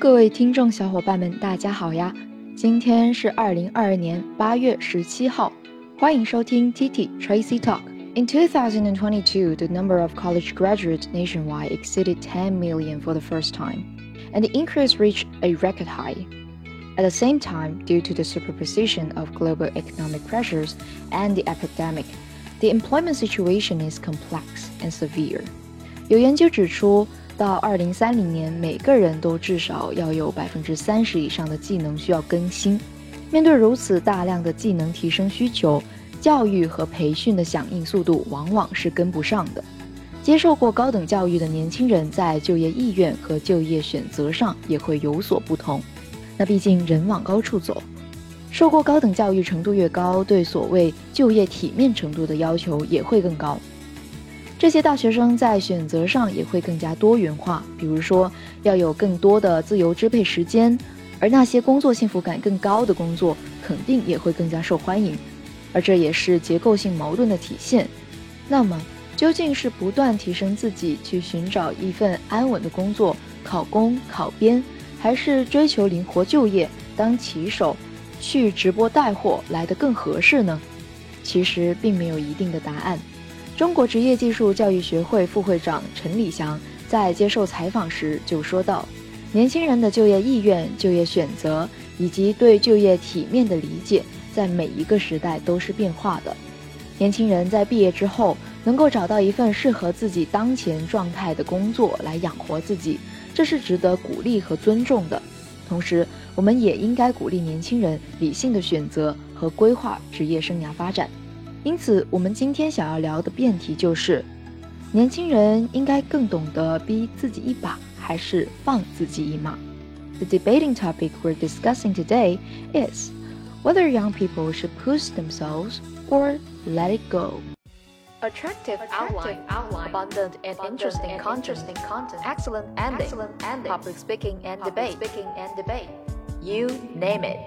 各位听众小伙伴们，大家好呀！今天是二零二二年八月十七号，欢迎收听 TT Tracy Talk。In 2022, the number of college graduates nationwide exceeded 10 million for the first time, and the increase reached a record high. At the same time, due to the superposition of global economic pressures and the epidemic, the employment situation is complex and severe. 有研究指出， 到二零三零年，每个人都至少要有百分之三十以上的技能需要更新。面对如此大量的技能提升需求，教育和培训的响应速度往往是跟不上的。接受过高等教育的年轻人在就业意愿和就业选择上也会有所不同。那毕竟人往高处走，受过高等教育程度越高，对所谓就业体面程度的要求也会更高。这些大学生在选择上也会更加多元化，比如说要有更多的自由支配时间，而那些工作幸福感更高的工作肯定也会更加受欢迎，而这也是结构性矛盾的体现。那么，究竟是不断提升自己去寻找一份安稳的工作，考公考编，还是追求灵活就业，当骑手去直播带货来得更合适呢？其实并没有一定的答案。中国职业技术教育学会副会长陈礼祥在接受采访时就说道：“年轻人的就业意愿、就业选择以及对就业体面的理解，在每一个时代都是变化的。年轻人在毕业之后能够找到一份适合自己当前状态的工作来养活自己，这是值得鼓励和尊重的。同时，我们也应该鼓励年轻人理性的选择和规划职业生涯发展。”因此，我们今天想要聊的辩题就是：年轻人应该更懂得逼自己一把，还是放自己一马？The debating topic we're discussing today is whether young people should push themselves or let it go. Attractive, outline, outline, abundant and abundant interesting, and content, interesting content, excellent ending, excellent ending, public speaking and public debate, speaking and debate. You name it.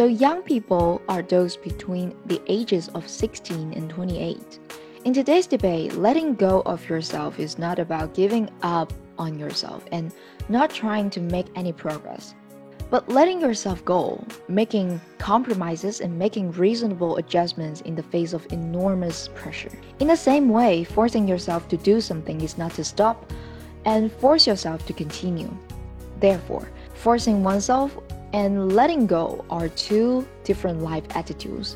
So young people are those between the ages of 16 and 28. In today's debate, letting go of yourself is not about giving up on yourself and not trying to make any progress, but letting yourself go, making compromises and making reasonable adjustments in the face of enormous pressure. In the same way, forcing yourself to do something is not to stop and force yourself to continue. Therefore, forcing oneself and letting go are two different life attitudes,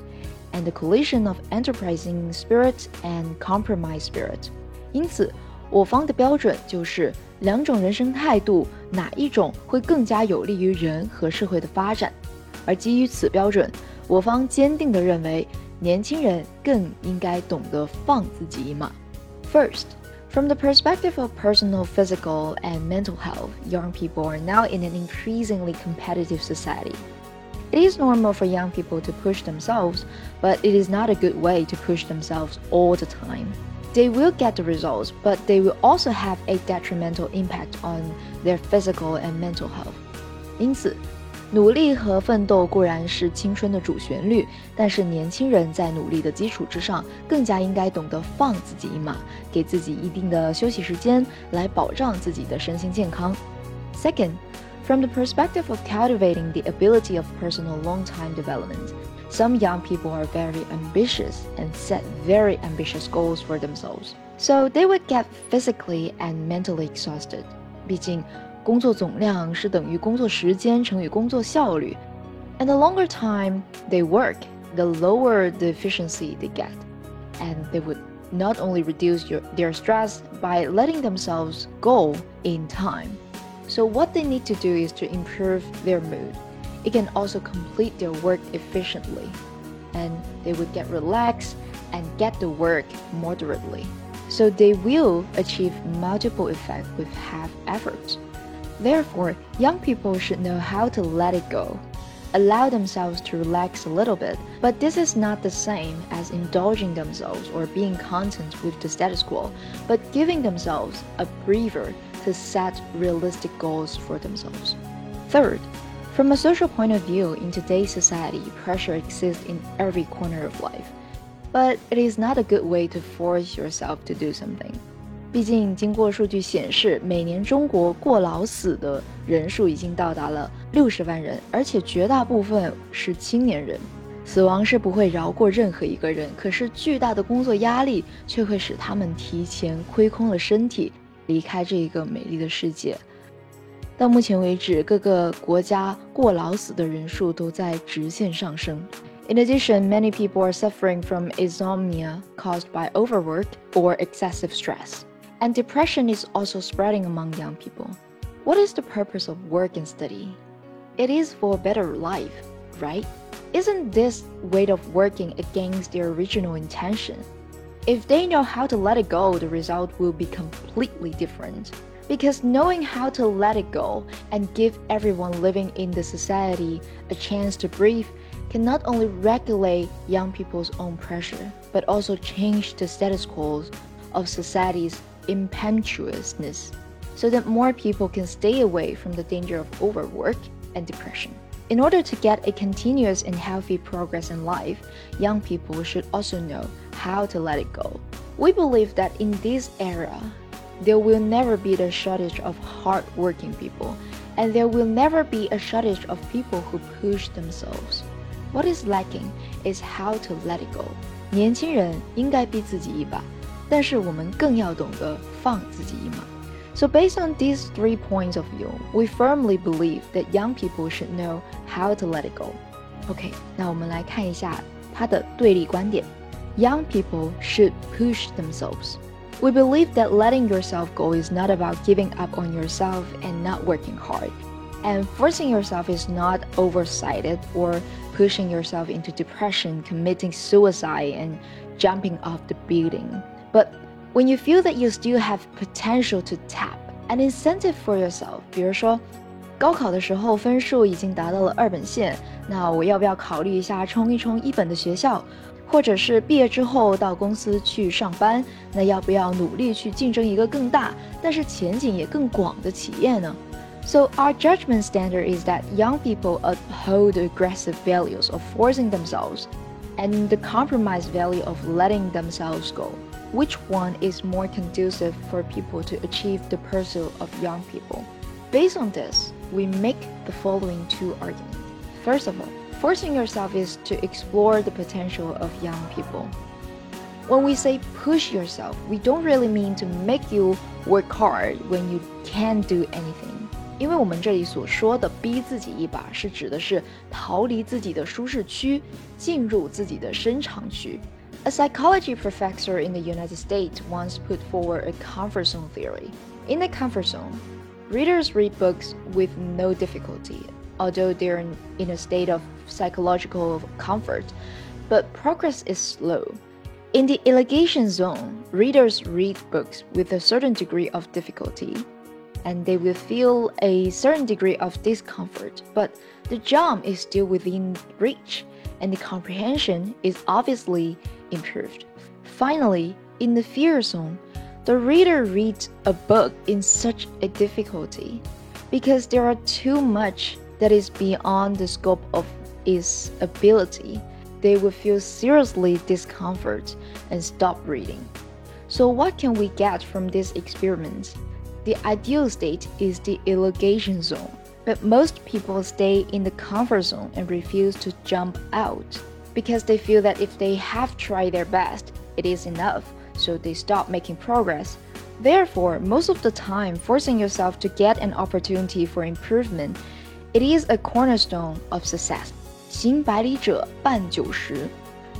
and the collision of enterprising spirit and compromise spirit. 因此，我方的标准就是两种人生态度，哪一种会更加有利于人和社会的发展？而基于此标准，我方坚定地认为，年轻人更应该懂得放自己一马。First. From the perspective of personal, physical, and mental health, young people are now in an increasingly competitive society. It is normal for young people to push themselves, but it is not a good way to push themselves all the time. They will get the results, but they will also have a detrimental impact on their physical and mental health. 因此，努力和奋斗固然是青春的主旋律，但是年轻人在努力的基础之上，更加应该懂得放自己一马，给自己一定的休息时间，来保障自己的身心健康。Second, from the perspective of cultivating the ability of personal long-time development, some young people are very ambitious and set very ambitious goals for themselves. So they would get physically and mentally exhausted. 毕竟 工作总量是等于工作时间乘以工作效率，and the longer time they work, the lower the efficiency they get, and they would not only reduce your, their stress by letting themselves go in time. So what they need to do is to improve their mood. It can also complete their work efficiently, and they would get relaxed and get the work moderately. So they will achieve multiple effects with half effort. Therefore, young people should know how to let it go. Allow themselves to relax a little bit, but this is not the same as indulging themselves or being content with the status quo, but giving themselves a breather to set realistic goals for themselves. Third, from a social point of view, in today's society, pressure exists in every corner of life. But it is not a good way to force yourself to do something. 毕竟，经过数据显示，每年中国过劳死的人数已经到达了六十万人，而且绝大部分是青年人。死亡是不会饶过任何一个人，可是巨大的工作压力却会使他们提前亏空了身体，离开这一个美丽的世界。到目前为止，各个国家过劳死的人数都在直线上升。In addition, many people are suffering from insomnia caused by overwork or excessive stress. And depression is also spreading among young people. What is the purpose of work and study? It is for a better life, right? Isn't this way of working against their original intention? If they know how to let it go, the result will be completely different. Because knowing how to let it go and give everyone living in the society a chance to breathe can not only regulate young people's own pressure, but also change the status quo of society's impetuousness so that more people can stay away from the danger of overwork and depression. In order to get a continuous and healthy progress in life, young people should also know how to let it go. We believe that in this era, there will never be the shortage of hardworking people, and there will never be a shortage of people who push themselves. What is lacking is how to let it go. 年轻人应该逼自己一把， 但是我们更要懂得放自己一马。So based on these three points of view, we firmly believe that young people should know how to let it go. OK，那我们来看一下它的对立观点。Young people should push themselves. We believe that letting yourself go is not about giving up on yourself and not working hard. And forcing yourself is not oversighted or pushing yourself into depression, committing suicide, and jumping off the building. But when you feel that you still have potential to tap an incentive for yourself，比如说高考的时候分数已经达到了二本线，那我要不要考虑一下冲一冲一本的学校？或者是毕业之后到公司去上班，那要不要努力去竞争一个更大，但是前景也更广的企业呢？So, our judgment standard is that young people uphold the aggressive values of forcing themselves and the compromise value of letting themselves go. Which one is more conducive for people to achieve the pursuit of young people? Based on this, we make the following two arguments. First of all, forcing yourself is to explore the potential of young people. When we say push yourself, we don't really mean to make you work hard when you can't do anything. 因为我们这里所说的逼自己一把，是指的是逃离自己的舒适区，进入自己的深长区。 A psychology professor in the United States once put forward a comfort zone theory. In the comfort zone, readers read books with no difficulty, although they're in a state of psychological comfort, but progress is slow. In the elongation zone, readers read books with a certain degree of difficulty, and they will feel a certain degree of discomfort, but the jump is still within reach and the comprehension is obviously improved. Finally, in the fear zone, the reader reads a book in such a difficulty because there are too much that is beyond the scope of its ability. They will feel seriously discomfort and stop reading. So, what can we get from this experiment? The ideal state is the elongation zone, but most people stay in the comfort zone and refuse to jump out because they feel that if they have tried their best, it is enough, so they stop making progress. Therefore, most of the time, forcing yourself to get an opportunity for improvement, it is a cornerstone of success. 行百里者半九十，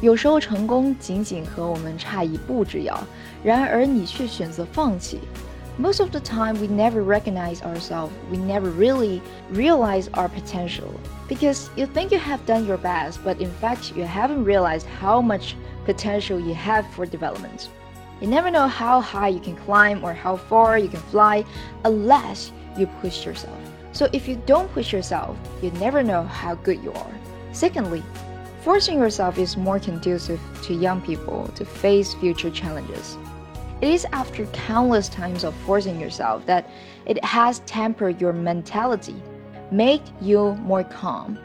有时候成功仅仅和我们差一步之遥，然而你却选择放弃。 most of the time we never recognize ourselves, we never really realize our potential. Because you think you have done your best, but in fact, you haven't realized how much potential you have for development. You never know how high you can climb or how far you can fly unless you push yourself. So if you don't push yourself, you never know how good you are. Secondly, forcing yourself is more conducive to young people to face future challenges. It is after countless times of forcing yourself that it has tempered your mentality, made you more calm,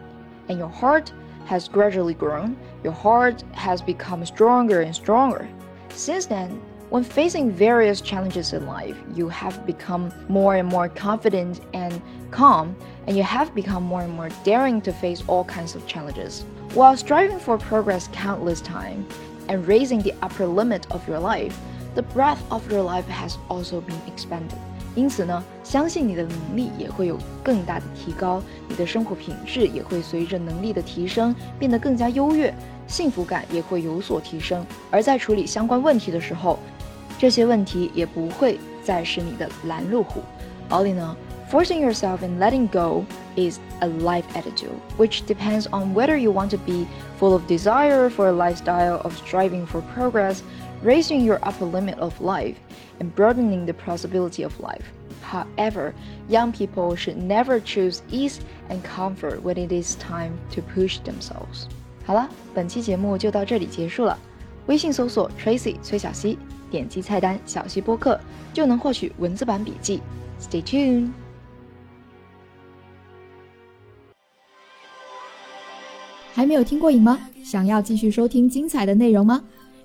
and your heart has gradually grown. Your heart has become stronger and stronger. Since then, When facing various challenges in life, you have become more and more confident and calm, and you have become more and more daring to face all kinds of challenges. While striving for progress countless times and raising the upper limit of your life, the breadth of your life has also been expanded. 因此呢，相信你的能力也会有更大的提高，你的生活品质也会随着能力的提升变得更加优越，幸福感也会有所提升。而在处理相关问题的时候，这些问题也不会再是你的拦路虎。All in all, forcing yourself and letting go is a life attitude, which depends on whether you want to be full of desire for a lifestyle of striving for progress, raising your upper limit of life, and broadening the possibility of life. However, young people should never choose ease and comfort when it is time to push themselves. 好了，本期节目就到这里结束了。微信搜索 Tracy 崔小溪。点击菜单“小溪播客”就能获取文字版笔记。Stay tuned。还没有听过瘾吗？想要继续收听精彩的内容吗？